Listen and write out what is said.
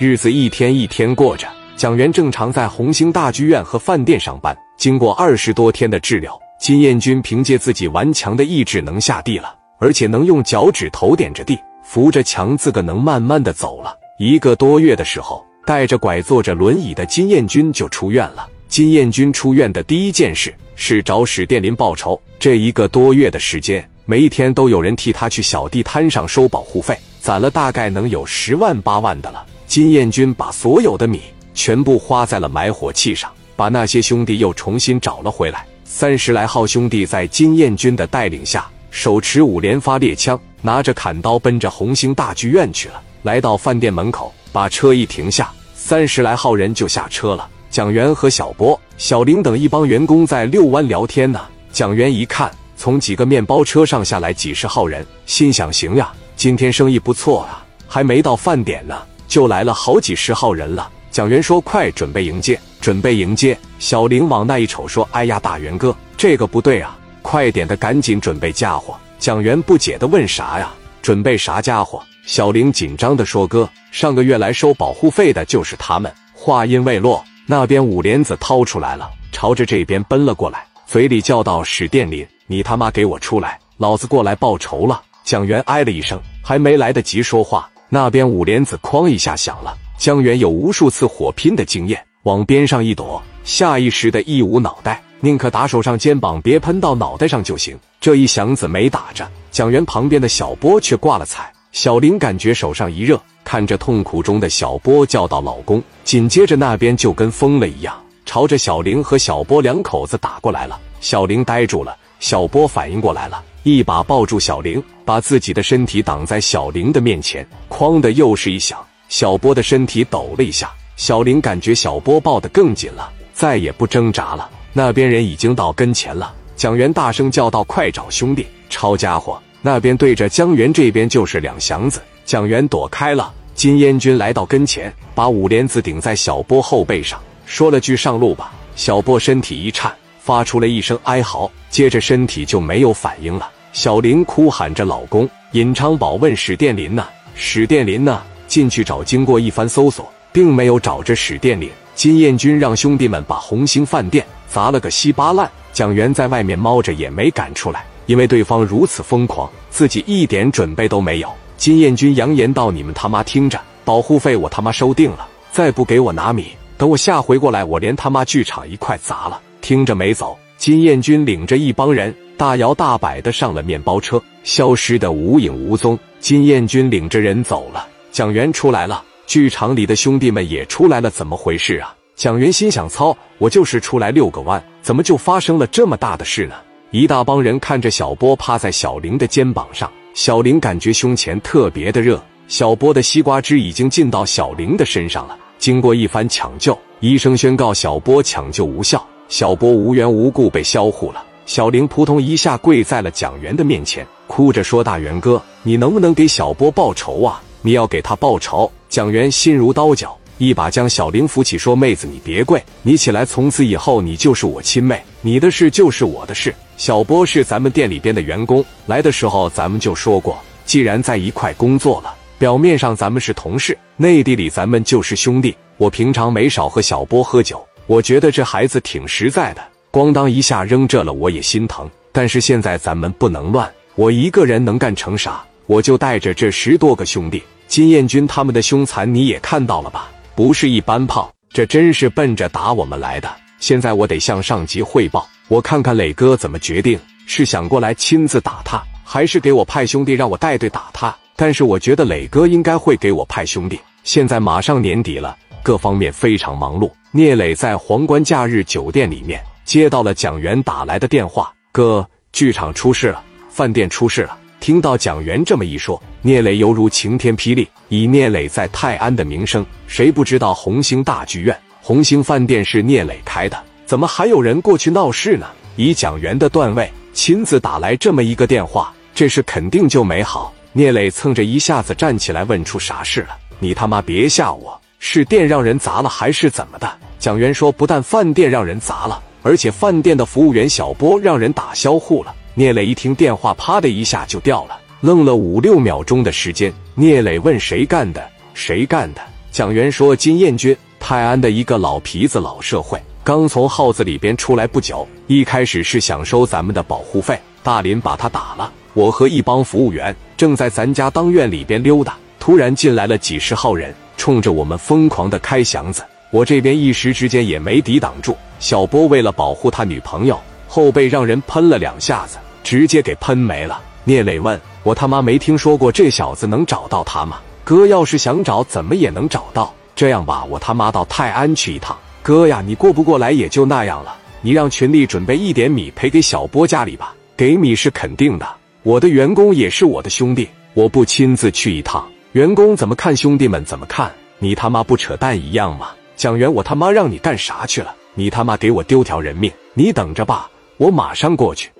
日子一天一天过着，蒋元正常在红星大剧院和饭店上班。经过二十多天的治疗，金燕军凭借自己顽强的意志能下地了，而且能用脚趾头点着地，扶着墙，自个能慢慢的走了。一个多月的时候，带着拐坐着轮椅的金燕军就出院了。金燕军出院的第一件事是找史殿林报仇。这一个多月的时间，每一天都有人替他去小地摊上收保护费，攒了大概能有十万八万的了。金燕军把所有的米全部花在了买火器上，把那些兄弟又重新找了回来。三十来号兄弟在金燕军的带领下，手持五连发猎枪，拿着砍刀，奔着红星大剧院去了。来到饭店门口，把车一停下，三十来号人就下车了。蒋元和小波、小林等一帮员工在遛弯聊天呢。蒋元一看，从几个面包车上下来几十号人，心想：行呀，今天生意不错啊！还没到饭点呢，就来了好几十号人了。蒋元说：“快准备迎接，准备迎接！”小林往那一瞅，说：“哎呀，大元哥，这个不对啊，快点的，赶紧准备家伙。”蒋元不解的问：“啥呀？准备啥家伙？”小林紧张的说：“哥，上个月来收保护费的就是他们。”话音未落。那边五莲子掏出来了，朝着这边奔了过来，嘴里叫道：“史殿林，你他妈给我出来，老子过来报仇了！”蒋元哎了一声，还没来得及说话，那边五莲子哐一下响了。江源有无数次火拼的经验，往边上一躲，下意识的一捂脑袋，宁可打手上肩膀，别喷到脑袋上就行。这一响子没打着，蒋元旁边的小波却挂了彩。小林感觉手上一热。看着痛苦中的小波，叫道：“老公！”紧接着那边就跟疯了一样，朝着小玲和小波两口子打过来了。小玲呆住了，小波反应过来了，一把抱住小玲，把自己的身体挡在小玲的面前。哐的又是一响，小波的身体抖了一下。小玲感觉小波抱得更紧了，再也不挣扎了。那边人已经到跟前了，蒋元大声叫道：“快找兄弟！抄家伙！”那边对着江源这边就是两祥子，蒋元躲开了。金燕军来到跟前，把五莲子顶在小波后背上，说了句“上路吧”。小波身体一颤，发出了一声哀嚎，接着身体就没有反应了。小林哭喊着：“老公！”尹昌宝问史殿林呢？史殿林呢？进去找。经过一番搜索，并没有找着史殿林。金燕军让兄弟们把红星饭店砸了个稀巴烂。蒋元在外面猫着也没敢出来，因为对方如此疯狂，自己一点准备都没有。金燕军扬言道：“你们他妈听着，保护费我他妈收定了，再不给我拿米，等我下回过来，我连他妈剧场一块砸了。”听着没走。金燕军领着一帮人大摇大摆的上了面包车，消失的无影无踪。金燕军领着人走了。蒋元出来了，剧场里的兄弟们也出来了，怎么回事啊？蒋元心想：操，我就是出来遛个弯，怎么就发生了这么大的事呢？一大帮人看着小波趴在小玲的肩膀上。小林感觉胸前特别的热，小波的西瓜汁已经进到小林的身上了。经过一番抢救，医生宣告小波抢救无效，小波无缘无故被销户了。小林扑通一下跪在了蒋元的面前，哭着说：“大元哥，你能不能给小波报仇啊？你要给他报仇。”蒋元心如刀绞，一把将小林扶起，说：“妹子，你别跪，你起来，从此以后你就是我亲妹，你的事就是我的事。”小波是咱们店里边的员工，来的时候咱们就说过，既然在一块工作了，表面上咱们是同事，内地里咱们就是兄弟。我平常没少和小波喝酒，我觉得这孩子挺实在的。咣当一下扔这了，我也心疼。但是现在咱们不能乱，我一个人能干成啥？我就带着这十多个兄弟，金燕军他们的凶残你也看到了吧？不是一般炮，这真是奔着打我们来的。现在我得向上级汇报。我看看磊哥怎么决定，是想过来亲自打他，还是给我派兄弟让我带队打他？但是我觉得磊哥应该会给我派兄弟。现在马上年底了，各方面非常忙碌。聂磊在皇冠假日酒店里面接到了蒋元打来的电话：“哥，剧场出事了，饭店出事了。”听到蒋元这么一说，聂磊犹如晴天霹雳。以聂磊在泰安的名声，谁不知道红星大剧院、红星饭店是聂磊开的？怎么还有人过去闹事呢？以蒋元的段位，亲自打来这么一个电话，这事肯定就没好。聂磊蹭着一下子站起来，问出啥事了？你他妈别吓我！是店让人砸了还是怎么的？蒋元说，不但饭店让人砸了，而且饭店的服务员小波让人打销户了。聂磊一听电话，啪的一下就掉了，愣了五六秒钟的时间。聂磊问谁干的？谁干的？蒋元说：“金燕军，泰安的一个老皮子，老社会，刚从号子里边出来不久，一开始是想收咱们的保护费。大林把他打了。我和一帮服务员正在咱家当院里边溜达，突然进来了几十号人，冲着我们疯狂的开箱子。我这边一时之间也没抵挡住。小波为了保护他女朋友，后背让人喷了两下子，直接给喷没了。”聂磊问我：“他妈没听说过这小子能找到他吗？”哥要是想找，怎么也能找到。这样吧，我他妈到泰安去一趟。哥呀，你过不过来也就那样了。你让群里准备一点米赔给小波家里吧。给米是肯定的，我的员工也是我的兄弟，我不亲自去一趟，员工怎么看兄弟们怎么看？你他妈不扯淡一样吗？蒋元，我他妈让你干啥去了？你他妈给我丢条人命！你等着吧，我马上过去。